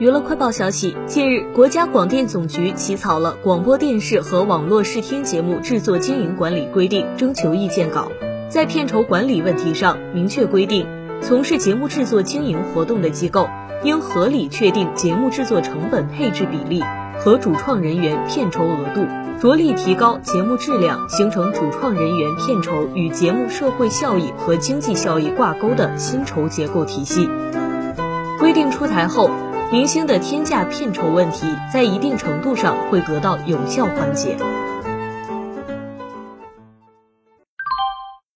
娱乐快报消息，近日，国家广电总局起草了《广播电视和网络视听节目制作经营管理规定》征求意见稿，在片酬管理问题上明确规定，从事节目制作经营活动的机构应合理确定节目制作成本配置比例和主创人员片酬额度，着力提高节目质量，形成主创人员片酬与节目社会效益和经济效益挂钩的薪酬结构体系。规定出台后。明星的天价片酬问题，在一定程度上会得到有效缓解。